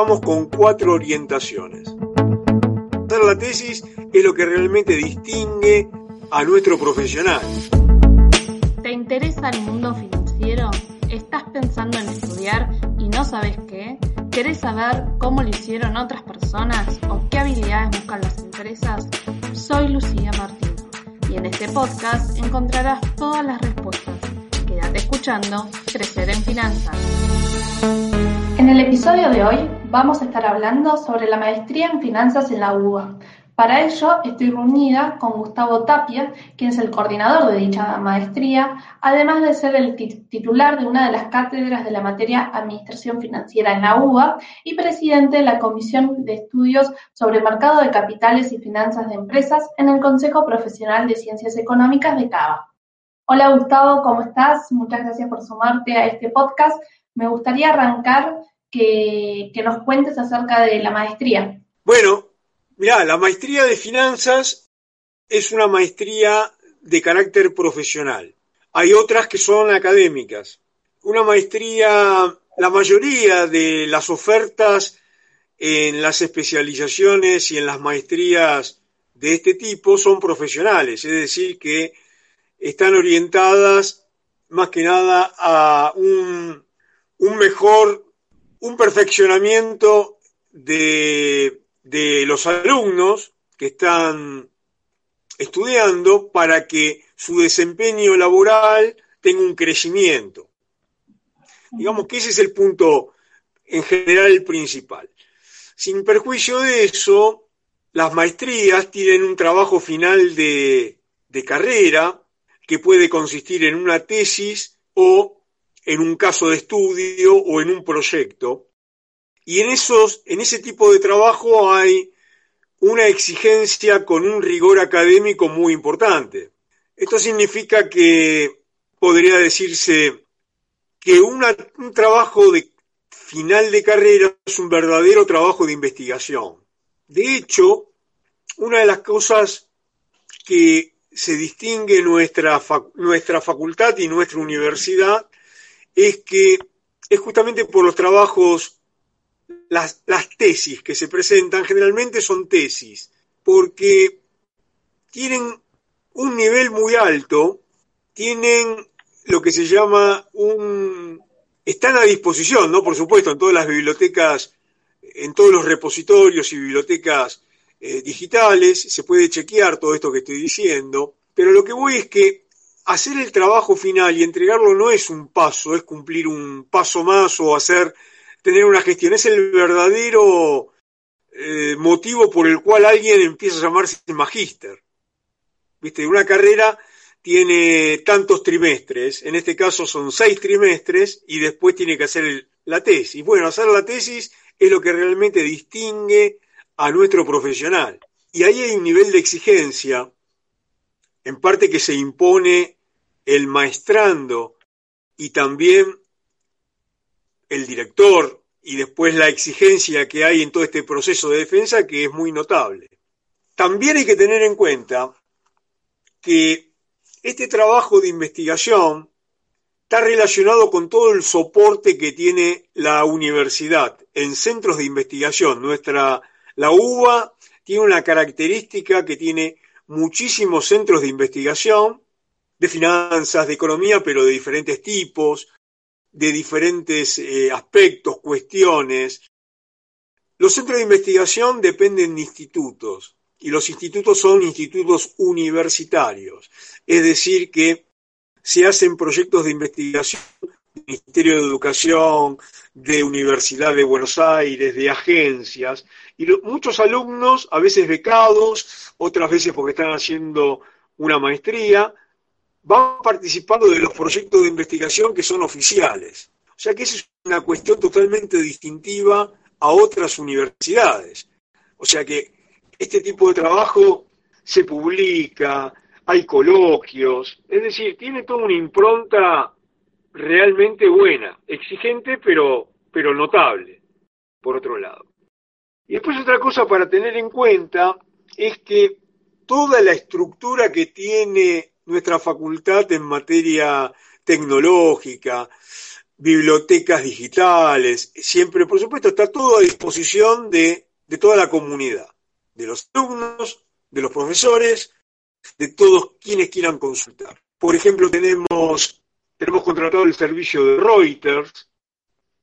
contamos con cuatro orientaciones. Hacer la tesis es lo que realmente distingue a nuestro profesional. ¿Te interesa el mundo financiero? ¿Estás pensando en estudiar y no sabes qué? ¿Querés saber cómo lo hicieron otras personas o qué habilidades buscan las empresas? Soy Lucía Martín y en este podcast encontrarás todas las respuestas. Quédate escuchando Crecer en Finanzas. En el episodio de hoy vamos a estar hablando sobre la maestría en finanzas en la UBA. Para ello estoy reunida con Gustavo Tapia, quien es el coordinador de dicha maestría, además de ser el titular de una de las cátedras de la materia Administración Financiera en la UBA y presidente de la Comisión de Estudios sobre Mercado de Capitales y Finanzas de Empresas en el Consejo Profesional de Ciencias Económicas de CABA. Hola Gustavo, ¿cómo estás? Muchas gracias por sumarte a este podcast. Me gustaría arrancar que, nos cuentes acerca de la maestría. Bueno, mira, la maestría de finanzas es una maestría de carácter profesional. Hay otras que son académicas. Una maestría, la mayoría de las ofertas en las especializaciones y en las maestrías de este tipo son profesionales, es decir, que están orientadas más que nada a un mejor un perfeccionamiento de, los alumnos que están estudiando para que su desempeño laboral tenga un crecimiento. Digamos que ese es el punto en general principal. Sin perjuicio de eso, las maestrías tienen un trabajo final de, de carrera que puede consistir en una tesis o en un caso de estudio o en un proyecto. Y en, esos, en ese tipo de trabajo hay una exigencia con un rigor académico muy importante. Esto significa que podría decirse que un trabajo de final de carrera es un verdadero trabajo de investigación. De hecho, una de las cosas que se distingue nuestra, nuestra facultad y nuestra universidad es que es justamente por los trabajos, las, tesis que se presentan, generalmente son tesis, porque tienen un nivel muy alto, tienen lo que se llama un... están a disposición, ¿no? Por supuesto, en todas las bibliotecas, en todos los repositorios y bibliotecas eh, digitales, se puede chequear todo esto que estoy diciendo, pero lo que voy es que hacer el trabajo final y entregarlo no es un paso, es cumplir un paso más o hacer, tener una gestión, es el verdadero eh, motivo por el cual alguien empieza a llamarse magíster. Viste, una carrera tiene tantos trimestres, en este caso son seis trimestres, y después tiene que hacer la tesis. Bueno, hacer la tesis es lo que realmente distingue a nuestro profesional. Y ahí hay un nivel de exigencia, en parte que se impone el maestrando y también el director y después la exigencia que hay en todo este proceso de defensa que es muy notable. También hay que tener en cuenta que este trabajo de investigación está relacionado con todo el soporte que tiene la universidad en centros de investigación. Nuestra, la UBA tiene una característica que tiene muchísimos centros de investigación de finanzas, de economía, pero de diferentes tipos, de diferentes eh, aspectos, cuestiones. Los centros de investigación dependen de institutos y los institutos son institutos universitarios, es decir, que se hacen proyectos de investigación del Ministerio de Educación, de Universidad de Buenos Aires, de agencias, y muchos alumnos, a veces becados, otras veces porque están haciendo una maestría, van participando de los proyectos de investigación que son oficiales. O sea que esa es una cuestión totalmente distintiva a otras universidades. O sea que este tipo de trabajo se publica, hay coloquios, es decir, tiene toda una impronta realmente buena, exigente pero, pero notable, por otro lado. Y después otra cosa para tener en cuenta es que toda la estructura que tiene nuestra facultad en materia tecnológica, bibliotecas digitales, siempre, por supuesto, está todo a disposición de, de toda la comunidad, de los alumnos, de los profesores, de todos quienes quieran consultar. Por ejemplo, tenemos, tenemos contratado el servicio de Reuters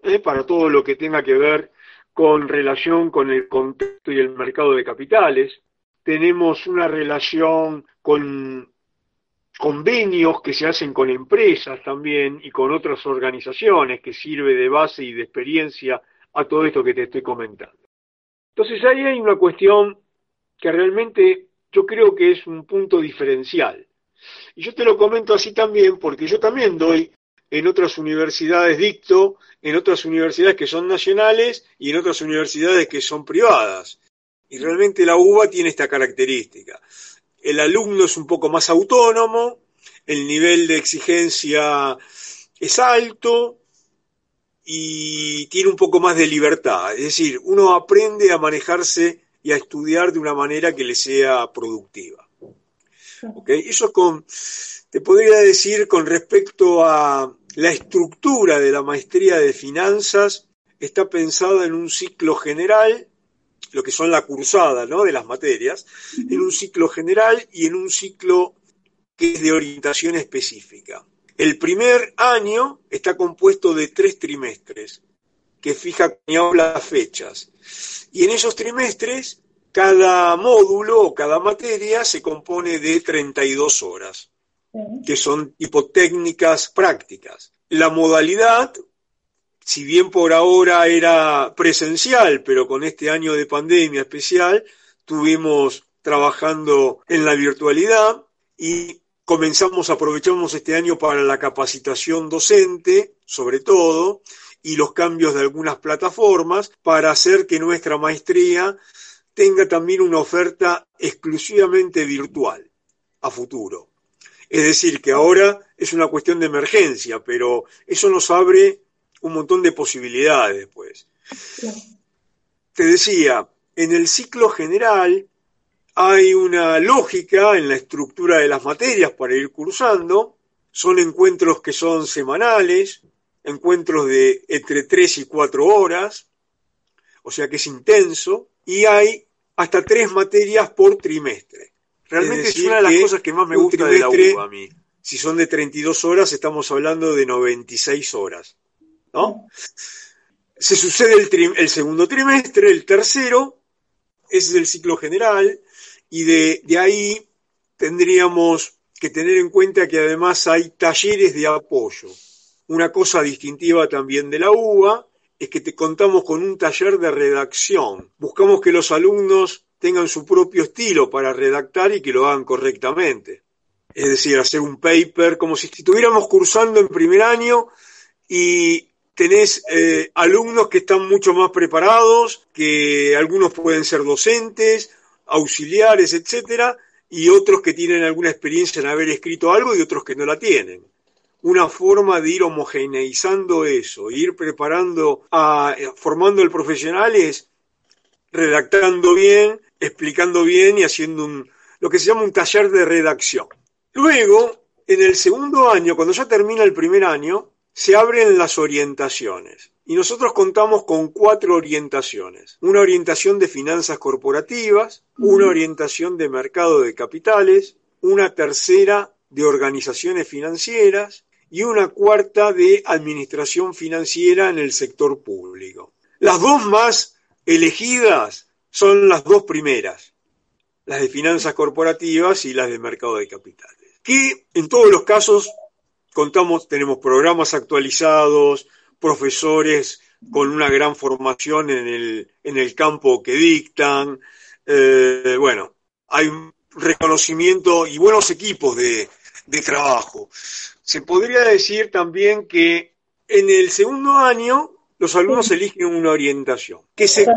¿eh? para todo lo que tenga que ver con relación con el contexto y el mercado de capitales. Tenemos una relación con convenios que se hacen con empresas también y con otras organizaciones que sirve de base y de experiencia a todo esto que te estoy comentando. Entonces ahí hay una cuestión que realmente yo creo que es un punto diferencial. Y yo te lo comento así también porque yo también doy en otras universidades dicto, en otras universidades que son nacionales y en otras universidades que son privadas. Y realmente la UBA tiene esta característica el alumno es un poco más autónomo, el nivel de exigencia es alto y tiene un poco más de libertad. Es decir, uno aprende a manejarse y a estudiar de una manera que le sea productiva. Eso con, te podría decir con respecto a la estructura de la maestría de finanzas, está pensada en un ciclo general lo que son la cursada ¿no? de las materias, en un ciclo general y en un ciclo que es de orientación específica. El primer año está compuesto de tres trimestres, que fija las fechas. Y en esos trimestres, cada módulo o cada materia se compone de 32 horas, que son hipotécnicas prácticas. La modalidad si bien por ahora era presencial, pero con este año de pandemia especial, tuvimos trabajando en la virtualidad y comenzamos, aprovechamos este año para la capacitación docente, sobre todo, y los cambios de algunas plataformas para hacer que nuestra maestría tenga también una oferta exclusivamente virtual a futuro. Es decir, que ahora es una cuestión de emergencia, pero eso nos abre un montón de posibilidades después. Te decía, en el ciclo general hay una lógica en la estructura de las materias para ir cursando, son encuentros que son semanales, encuentros de entre 3 y 4 horas, o sea que es intenso, y hay hasta tres materias por trimestre. Realmente es, una de las cosas que más me gusta de la U a mí. Si son de 32 horas, estamos hablando de 96 horas. Se sucede el, segundo trimestre, el tercero, ese es el ciclo general, y de, de ahí tendríamos que tener en cuenta que además hay talleres de apoyo. Una cosa distintiva también de la UBA es que te contamos con un taller de redacción. Buscamos que los alumnos tengan su propio estilo para redactar y que lo hagan correctamente. Es decir, hacer un paper como si estuviéramos cursando en primer año y tenés eh, alumnos que están mucho más preparados, que algunos pueden ser docentes, auxiliares, etcétera, y otros que tienen alguna experiencia en haber escrito algo y otros que no la tienen. Una forma de ir homogeneizando eso, ir preparando, a, formando el profesional es redactando bien, explicando bien y haciendo un, lo que se llama un taller de redacción. Luego, en el segundo año, cuando ya termina el primer año, se abren las orientaciones. Y nosotros contamos con cuatro orientaciones. Una orientación de finanzas corporativas, una orientación de mercado de capitales, una tercera de organizaciones financieras y una cuarta de administración financiera en el sector público. Las dos más elegidas son las dos primeras, las de finanzas corporativas y las de mercado de capitales, que en todos los casos contamos, tenemos programas actualizados, profesores con una gran formación en el, en el campo que dictan. Eh, bueno, hay un reconocimiento y buenos equipos de, de trabajo. Se podría decir también que en el segundo año los alumnos eligen una orientación. Que se... Eso,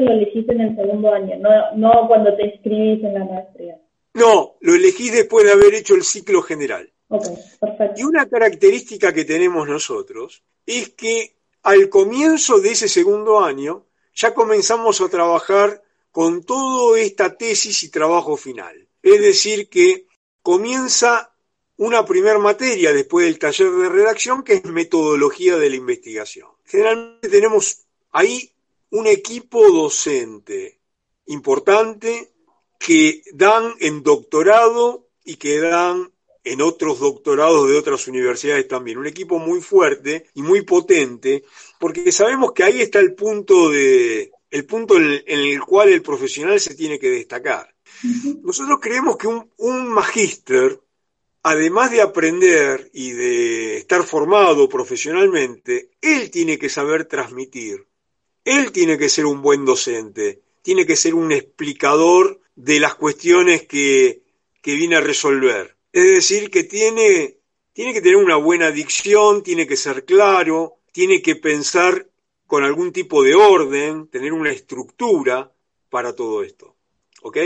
lo elegiste en el segundo año, no, no cuando te inscribís en la maestría. No, lo elegís después de haber hecho el ciclo general. Y una característica que tenemos nosotros es que al comienzo de ese segundo año ya comenzamos a trabajar con toda esta tesis y trabajo final. Es decir, que comienza una primera materia después del taller de redacción que es metodología de la investigación. Generalmente tenemos ahí un equipo docente importante que dan en doctorado y que dan en otros doctorados de otras universidades también. Un equipo muy fuerte y muy potente, porque sabemos que ahí está el punto de el punto en el, cual el profesional se tiene que destacar. Nosotros creemos que un, un magíster, además de aprender y de estar formado profesionalmente, él tiene que saber transmitir. Él tiene que ser un buen docente, tiene que ser un explicador de las cuestiones que, que viene a resolver. Es decir, que tiene, tiene que tener una buena dicción, tiene que ser claro, tiene que pensar con algún tipo de orden, tener una estructura para todo esto. ¿Ok?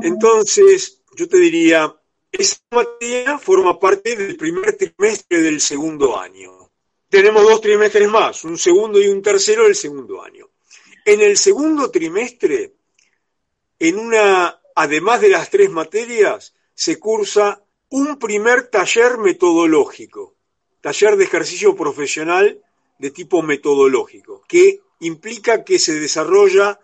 Entonces, yo te diría, esa materia forma parte del primer trimestre del segundo año. Tenemos dos trimestres más, un segundo y un tercero del segundo año. En el segundo trimestre, en una, además de las tres materias, se cursa un primer taller metodológico, taller de ejercicio profesional de tipo metodológico, que implica que se desarrolla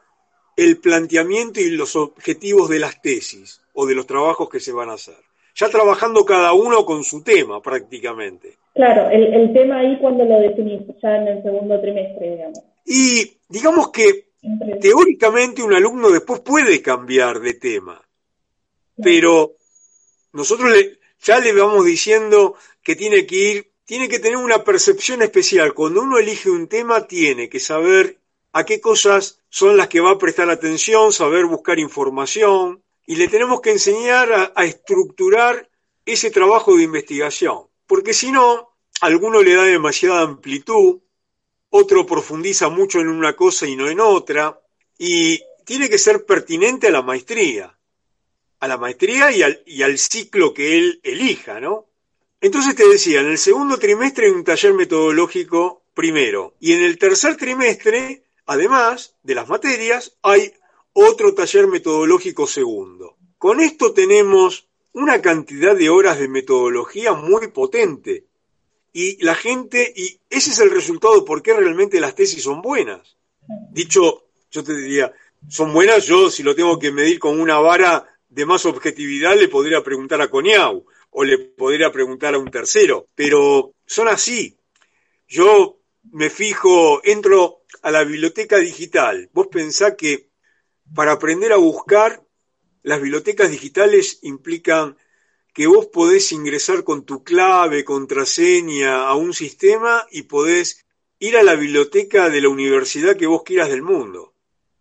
el planteamiento y los objetivos de las tesis o de los trabajos que se van a hacer. Ya trabajando cada uno con su tema prácticamente. Claro, el, tema ahí cuando lo definís, ya en el segundo trimestre, digamos. Y digamos que teóricamente un alumno después puede cambiar de tema, pero nosotros le, ya le vamos diciendo que tiene que ir tiene que tener una percepción especial. Cuando uno elige un tema, tiene que saber a qué cosas son las que va a prestar atención, saber buscar información, y le tenemos que enseñar a, estructurar ese trabajo de investigación. Porque si no, alguno le da demasiada amplitud, otro profundiza mucho en una cosa y no en otra, y tiene que ser pertinente a la maestría, a la maestría y al, y al ciclo que él elija, ¿no? Entonces te decía, en el segundo trimestre hay un taller metodológico primero y en el tercer trimestre, además de las materias, hay otro taller metodológico segundo. Con esto tenemos una cantidad de horas de metodología muy potente y la gente, y ese es el resultado por qué realmente las tesis son buenas. Dicho, yo te diría, son buenas, yo si lo tengo que medir con una vara de más objetividad le podría preguntar a Coniau o le podría preguntar a un tercero, pero son así. Yo me fijo, entro a la biblioteca digital. Vos pensás que para aprender a buscar, las bibliotecas digitales implican que vos podés ingresar con tu clave, contraseña a un sistema y podés ir a la biblioteca de la universidad que vos quieras del mundo.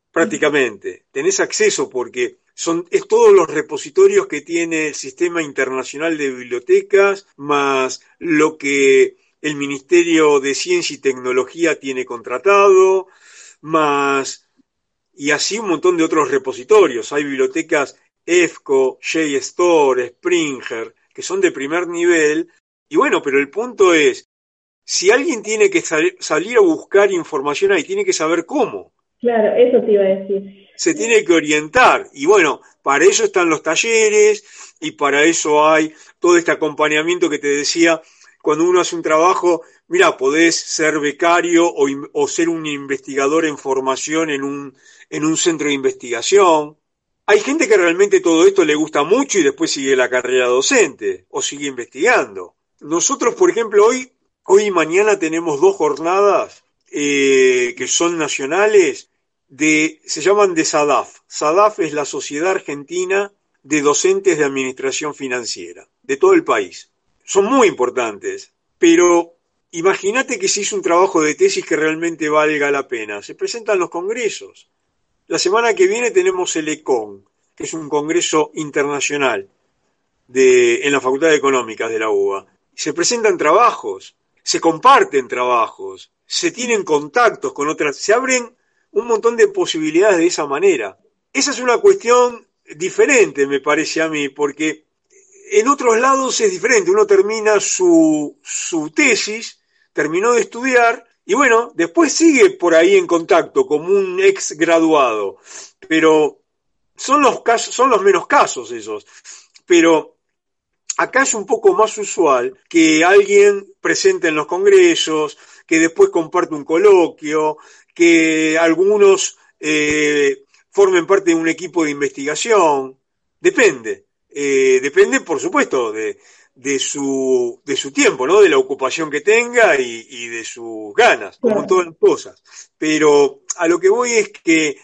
Prácticamente. Tenés acceso porque son, es todos los repositorios que tiene el Sistema Internacional de Bibliotecas, más lo que el Ministerio de Ciencia y Tecnología tiene contratado, más y así un montón de otros repositorios. Hay bibliotecas EFCO, JSTOR, Springer, que son de primer nivel. Y bueno, pero el punto es, si alguien tiene que salir a buscar información ahí, tiene que saber cómo. Claro, eso te iba a decir se tiene que orientar. Y bueno, para eso están los talleres y para eso hay todo este acompañamiento que te decía, cuando uno hace un trabajo, mira, podés ser becario o, o ser un investigador en formación en un, en un centro de investigación. Hay gente que realmente todo esto le gusta mucho y después sigue la carrera docente o sigue investigando. Nosotros, por ejemplo, hoy, hoy y mañana tenemos dos jornadas eh, que son nacionales se llaman de SADAF. SADAF es la Sociedad Argentina de Docentes de Administración Financiera, de todo el país. Son muy importantes, pero imagínate que se hizo un trabajo de tesis que realmente valga la pena. Se presentan los congresos. La semana que viene tenemos el ECON, que es un congreso internacional de, en la Facultad de Económicas de la UBA. Se presentan trabajos, se comparten trabajos, se tienen contactos con otras, se abren un montón de posibilidades de esa manera. Esa es una cuestión diferente, me parece a mí, porque en otros lados es diferente. Uno termina su, su tesis, terminó de estudiar, y bueno, después sigue por ahí en contacto como un ex graduado. Pero son los casos, son los menos casos esos. Pero Acá es un poco más usual que alguien presente en los congresos, que después comparte un coloquio, que algunos eh, formen parte de un equipo de investigación. Depende. Eh, depende, por supuesto, de, de, su, de su tiempo, ¿no? De la ocupación que tenga y, de sus ganas, como todas las cosas. Pero a lo que voy es que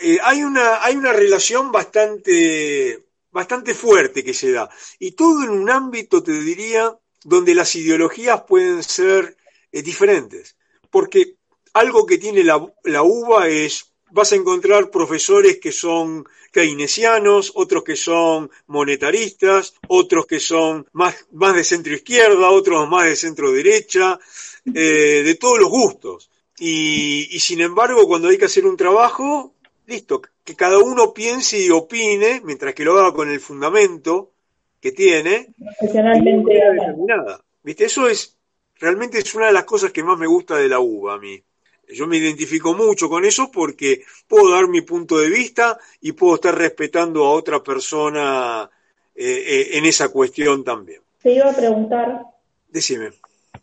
eh, hay, una, hay una relación bastante, bastante fuerte que se da. Y todo en un ámbito, te diría, donde las ideologías pueden ser diferentes. Porque algo que tiene la, la uva es vas a encontrar profesores que son keynesianos, otros que son monetaristas, otros que son más, más de centro izquierda, otros más de centro derecha, eh, de todos los gustos. Y, y, sin embargo, cuando hay que hacer un trabajo, listo, que cada uno piense y opine, mientras que lo haga con el fundamento que tiene, determinada. ¿Viste? Eso es, realmente es una de las cosas que más me gusta de la uva a mí. Yo me identifico mucho con eso porque puedo dar mi punto de vista y puedo estar respetando a otra persona eh, eh, en esa cuestión también. Te iba a preguntar. Decime.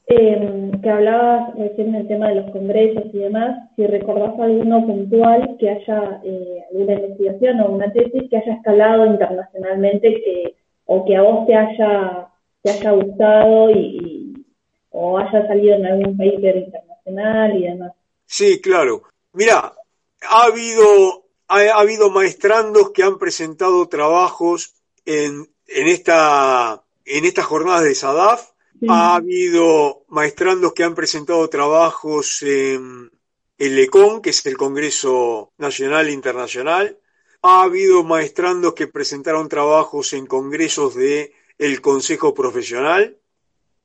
Eh, que hablabas recién del tema de los congresos y demás, si recordás alguno puntual que haya alguna investigación o una tesis que haya escalado internacionalmente que, o que a vos te haya, te haya gustado y, o haya salido en algún paper internacional y demás. Sí, claro. Mira, ha habido, ha, habido maestrandos que han presentado trabajos en, en, esta, en estas jornadas de SADAF. Ha habido maestrandos que han presentado trabajos en el ECON, que es el Congreso Nacional e Internacional. Ha habido maestrandos que presentaron trabajos en congresos de el Consejo Profesional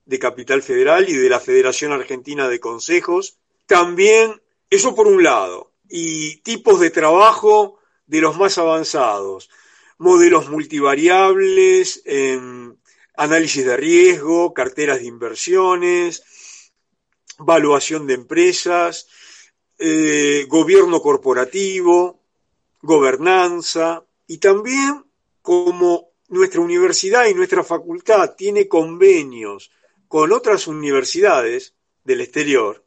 de Capital Federal y de la Federación Argentina de Consejos. También, eso por un lado, y tipos de trabajo de los más avanzados, modelos multivariables, em, análisis de riesgo, carteras de inversiones, valuación de empresas, eh, gobierno corporativo, gobernanza, y también como nuestra universidad y nuestra facultad tiene convenios con otras universidades del exterior,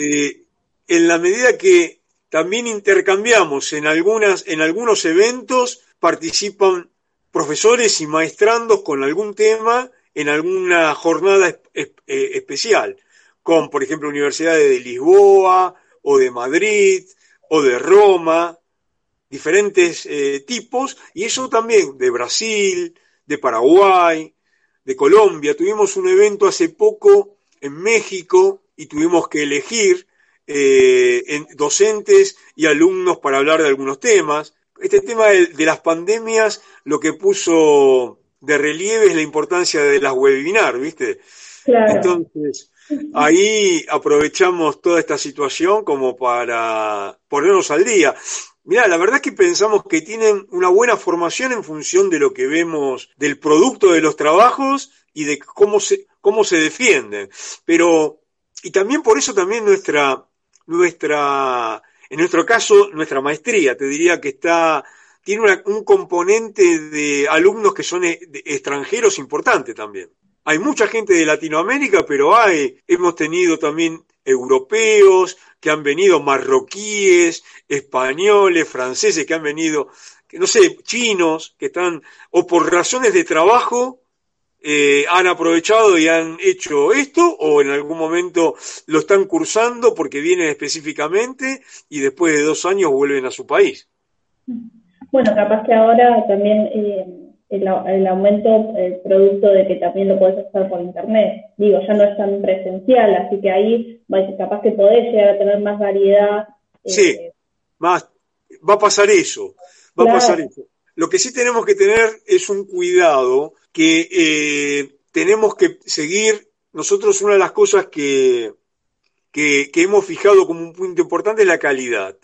eh, en la medida que también intercambiamos en, algunas, en algunos eventos, participan profesores y maestrandos con algún tema en alguna jornada eh, especial, con, por ejemplo, universidades de Lisboa o de Madrid o de Roma, diferentes eh, tipos, y eso también de Brasil, de Paraguay, de Colombia. Tuvimos un evento hace poco en México y tuvimos que elegir eh, docentes y alumnos para hablar de algunos temas. Este tema de, las pandemias lo que puso de relieve es la importancia de las webinars, ¿viste? Entonces, ahí aprovechamos toda esta situación como para ponernos al día. Mira, la verdad es que pensamos que tienen una buena formación en función de lo que vemos del producto de los trabajos y de cómo se, cómo se defienden. Pero y también por eso también nuestra, nuestra, en nuestro caso, nuestra maestría, te diría que está, tiene un componente de alumnos que son e, extranjeros importante también. Hay mucha gente de Latinoamérica, pero hay, hemos tenido también europeos que han venido, marroquíes, españoles, franceses que han venido, no sé, chinos que están, o por razones de trabajo, eh, han aprovechado y han hecho esto o en algún momento lo están cursando porque vienen específicamente y después de dos años vuelven a su país. Bueno, capaz que ahora también eh, el, aumento, el producto de que también lo puedes hacer por internet, digo, ya no es tan presencial, así que ahí capaz que podés llegar a tener más variedad. Eh, sí, más, va a pasar eso, va a pasar eso. Lo que sí tenemos que tener es un cuidado que eh, tenemos que seguir. Nosotros una de las cosas que, que, hemos fijado como un punto importante es la calidad.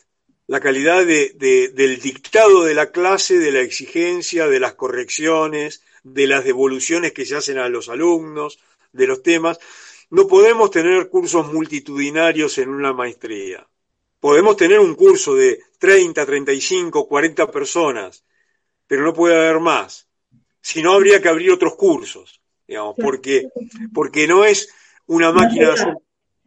La calidad del dictado de la clase, de la exigencia, de las correcciones, de las devoluciones que se hacen a los alumnos, de los temas. No podemos tener cursos multitudinarios en una maestría. Podemos tener un curso de 30, 35, 40 personas, pero no puede haber más Si no, habría que abrir otros cursos, digamos, porque, porque no es una máquina de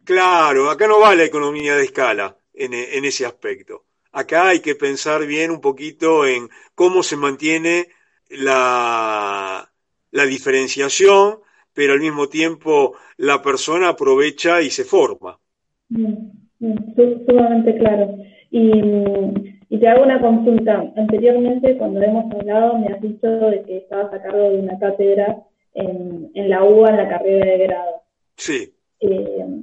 Claro, acá no va la economía de escala en, en ese aspecto. Acá hay que pensar bien un poquito en cómo se mantiene la, la diferenciación, pero al mismo tiempo la persona aprovecha y se forma. Sumamente claro. Y, te hago una consulta. Anteriormente, cuando hemos hablado, me has dicho de que estabas a cargo de una cátedra en, en la UBA, en la carrera de grado. Sí. Eh,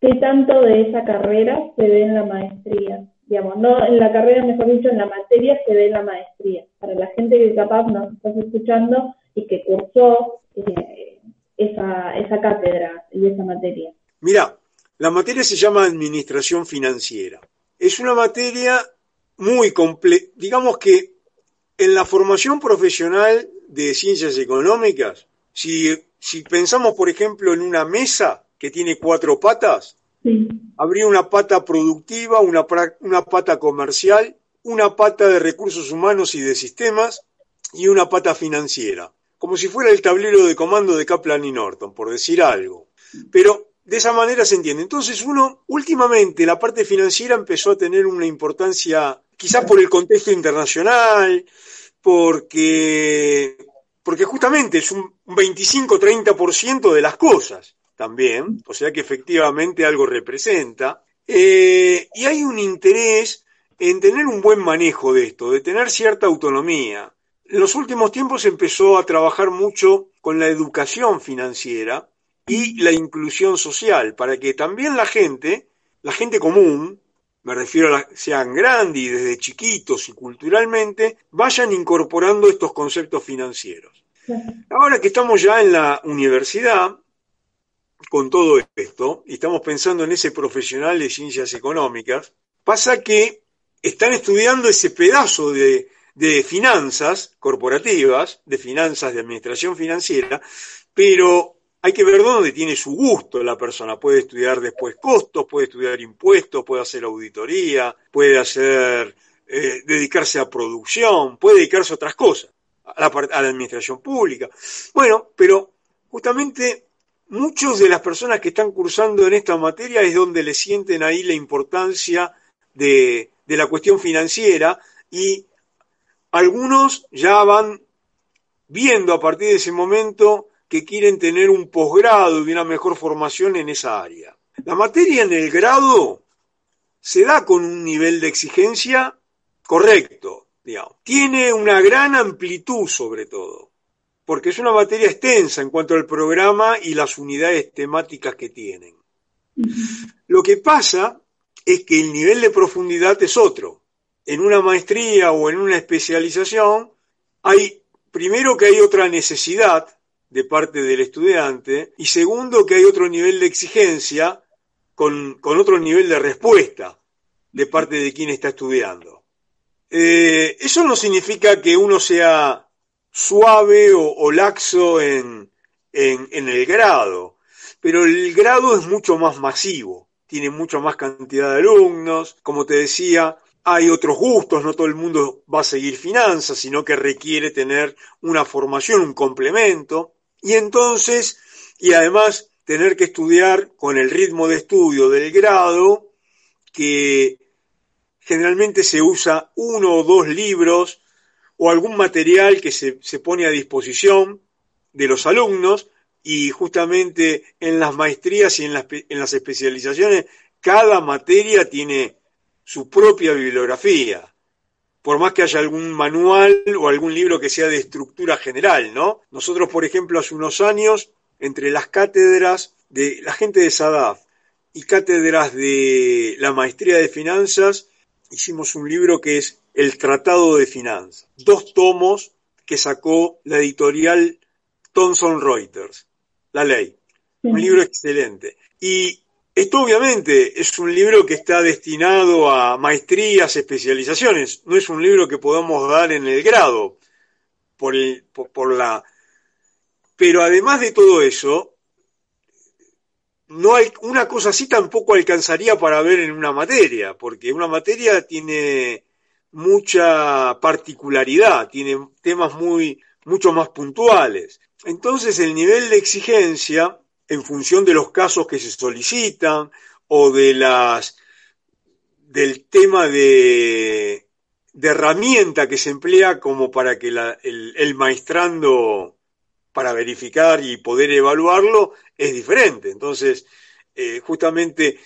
¿Qué tanto de esa carrera se ve en la maestría? Digamos, no en la carrera, mejor dicho, en la materia se ve en la maestría. Para la gente que capaz nos estás escuchando y que cursó eh, esa, esa cátedra y esa materia. Mira, la materia se llama Administración Financiera. Es una materia muy compleja. Digamos que en la formación profesional de ciencias económicas, si, si pensamos, por ejemplo, en una mesa que tiene cuatro patas, habría una pata productiva, una, una pata comercial, una pata de recursos humanos y de sistemas y una pata financiera, como si fuera el tablero de comando de Kaplan y Norton, por decir algo. Pero de esa manera se entiende. Entonces uno, últimamente, la parte financiera empezó a tener una importancia, quizás por el contexto internacional, porque, porque justamente es un 25-30% de las cosas también, o sea que efectivamente algo representa. Eh, y hay un interés en tener un buen manejo de esto, de tener cierta autonomía. En los últimos tiempos empezó a trabajar mucho con la educación financiera, y la inclusión social, para que también la gente, la gente común, me refiero a sean grandes y desde chiquitos y culturalmente, vayan incorporando estos conceptos financieros. Ahora que estamos ya en la universidad, con todo esto, y estamos pensando en ese profesional de ciencias económicas, pasa que están estudiando ese pedazo de, de finanzas corporativas, de finanzas de administración financiera, pero hay que ver dónde tiene su gusto la persona. Puede estudiar después costos, puede estudiar impuestos, puede hacer auditoría, puede hacer, eh, dedicarse a producción, puede dedicarse a otras cosas, a la, a la administración pública. Bueno, pero justamente muchos de las personas que están cursando en esta materia es donde le sienten ahí la importancia de, de la cuestión financiera y algunos ya van viendo a partir de ese momento que quieren tener un posgrado y una mejor formación en esa área. La materia en el grado se da con un nivel de exigencia correcto, digamos. Tiene una gran amplitud sobre todo, porque es una materia extensa en cuanto al programa y las unidades temáticas que tienen. Lo que pasa es que el nivel de profundidad es otro. En una maestría o en una especialización hay, primero que hay otra necesidad de parte del estudiante y segundo que hay otro nivel de exigencia con, otro nivel de respuesta de parte de quien está estudiando. Eh, eso no significa que uno sea suave o, laxo en, en, en el grado, pero el grado es mucho más masivo, tiene mucha más cantidad de alumnos, como te decía, hay otros gustos, no todo el mundo va a seguir finanzas, sino que requiere tener una formación, un complemento. Y entonces, y además tener que estudiar con el ritmo de estudio del grado, que generalmente se usa uno o dos libros o algún material que se, se pone a disposición de los alumnos y justamente en las maestrías y en las, en las especializaciones cada materia tiene su propia bibliografía por más que haya algún manual o algún libro que sea de estructura general, ¿no? Nosotros, por ejemplo, hace unos años, entre las cátedras de la gente de SADAF y cátedras de la maestría de finanzas, hicimos un libro que es El Tratado de Finanzas, dos tomos que sacó la editorial Thomson Reuters, La Ley. Un libro excelente. Y esto obviamente es un libro que está destinado a maestrías, especializaciones, no es un libro que podamos dar en el grado, por, por, la... Pero además de todo eso, no hay, una cosa así tampoco alcanzaría para ver en una materia, porque una materia tiene mucha particularidad, tiene temas muy, mucho más puntuales. Entonces el nivel de exigencia, en función de los casos que se solicitan o de las del tema de, herramienta que se emplea como para que el, el maestrando para verificar y poder evaluarlo es diferente. Entonces, eh, justamente,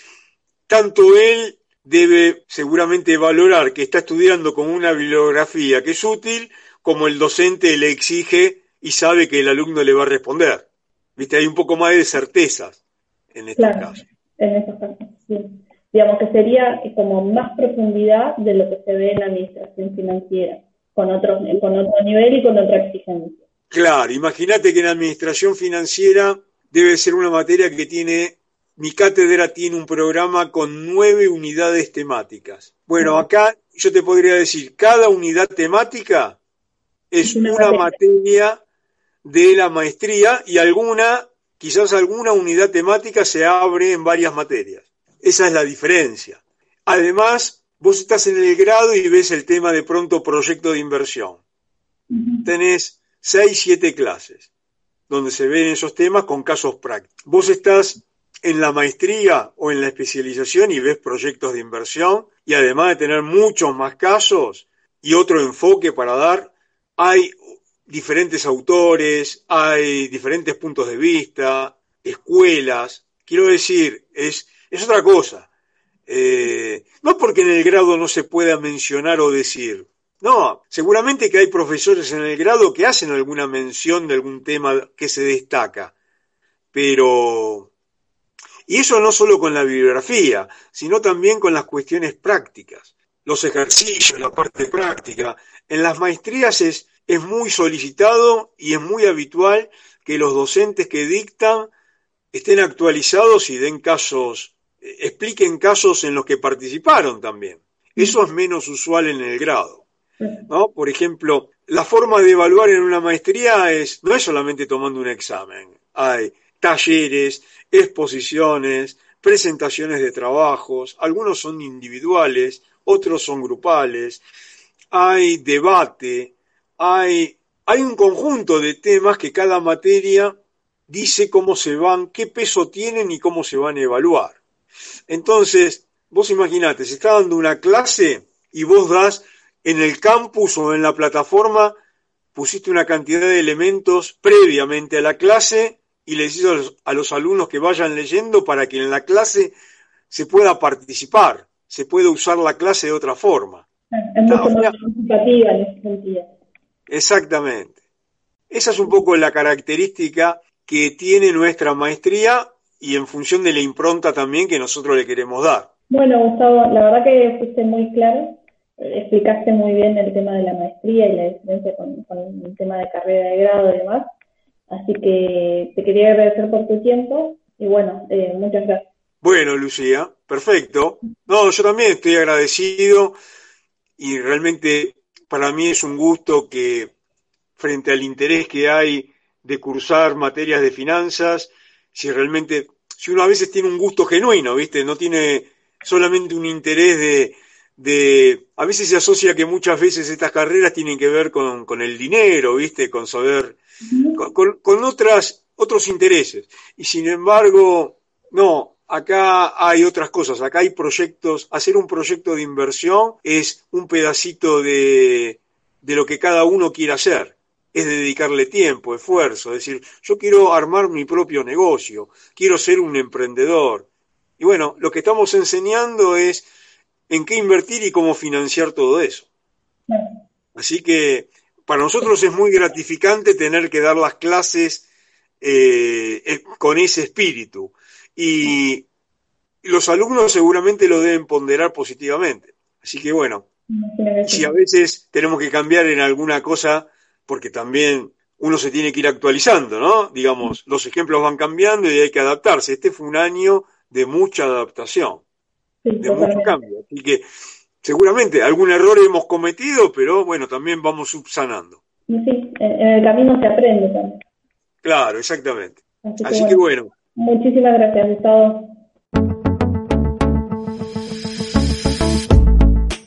tanto él debe seguramente valorar que está estudiando con una bibliografía que es útil, como el docente le exige y sabe que el alumno le va a responder. Viste, hay un poco más de certezas en estos casos. En estos casos, sí. Digamos que sería como más profundidad de lo que se ve en la administración financiera, con otro, con otro nivel y con otra exigencia. Claro, imagínate que en administración financiera debe ser una materia que tiene, mi cátedra tiene un programa con nueve unidades temáticas. Bueno, acá yo te podría decir, cada unidad temática es una materia de la maestría y alguna, quizás alguna unidad temática se abre en varias materias. Esa es la diferencia. Además, vos estás en el grado y ves el tema de pronto proyecto de inversión. Tenés seis, siete clases donde se ven esos temas con casos prácticos. Vos estás en la maestría o en la especialización y ves proyectos de inversión y además de tener muchos más casos y otro enfoque para dar, hay diferentes autores, hay diferentes puntos de vista, escuelas. Quiero decir, es, es otra cosa. Eh, no porque en el grado no se pueda mencionar o decir, no, seguramente que hay profesores en el grado que hacen alguna mención de algún tema que se destaca, pero... Y eso no solo con la bibliografía, sino también con las cuestiones prácticas, los ejercicios, la parte práctica. En las maestrías es, es muy solicitado y es muy habitual que los docentes que dictan estén actualizados y den casos, expliquen casos en los que participaron también. Eso es menos usual en el grado. ¿no? Por ejemplo, la forma de evaluar en una maestría es, no es solamente tomando un examen, hay talleres, exposiciones, presentaciones de trabajos, algunos son individuales, otros son grupales, hay debate, hay, hay un conjunto de temas que cada materia dice cómo se van, qué peso tienen y cómo se van a evaluar. Entonces, vos imaginate, se está dando una clase y vos das en el campus o en la plataforma pusiste una cantidad de elementos previamente a la clase y le dices a los, alumnos que vayan leyendo para que en la clase se pueda participar, se pueda usar la clase de otra forma. Exactamente. Esa es un poco la característica que tiene nuestra maestría y en función de la impronta también que nosotros le queremos dar. Bueno, Gustavo, la verdad que fuiste muy claro explicaste muy bien el tema de la maestría y la diferencia con, el tema de carrera de grado y demás. Así que te quería agradecer por tu tiempo y bueno, eh, muchas gracias. Bueno, Lucía, perfecto. No, yo también estoy agradecido y realmente para mí es un gusto que frente al interés que hay de cursar materias de finanzas, si realmente, si uno a veces tiene un gusto genuino, ¿viste? No tiene solamente un interés de, de, a veces se asocia que muchas veces estas carreras tienen que ver con, con el dinero, ¿viste? Con saber, con, con, otras, otros intereses. Y sin embargo, no, acá hay otras cosas, acá hay proyectos, hacer un proyecto de inversión es un pedacito de, de lo que cada uno quiere hacer. Es dedicarle tiempo, esfuerzo, es decir, yo quiero armar mi propio negocio, quiero ser un emprendedor. Y bueno, lo que estamos enseñando es en qué invertir y cómo financiar todo eso. Así que para nosotros es muy gratificante tener que dar las clases eh, eh, con ese espíritu. Y los alumnos seguramente lo deben ponderar positivamente. Así que bueno, si a veces tenemos que cambiar en alguna cosa, porque también uno se tiene que ir actualizando, ¿no? Digamos, los ejemplos van cambiando y hay que adaptarse. Este fue un año de mucha adaptación de mucho cambio. Así que seguramente algún error hemos cometido, pero bueno, también vamos subsanando. Sí, en el camino se aprende también. Claro, exactamente. Así, que, bueno. Muchísimas gracias, Gustavo.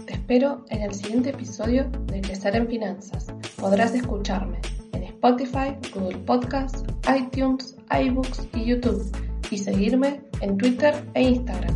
Te espero en el siguiente episodio de Crecer en Finanzas. Podrás escucharme en Spotify, Google Podcasts, iTunes, iBooks y YouTube y seguirme en Twitter e Instagram.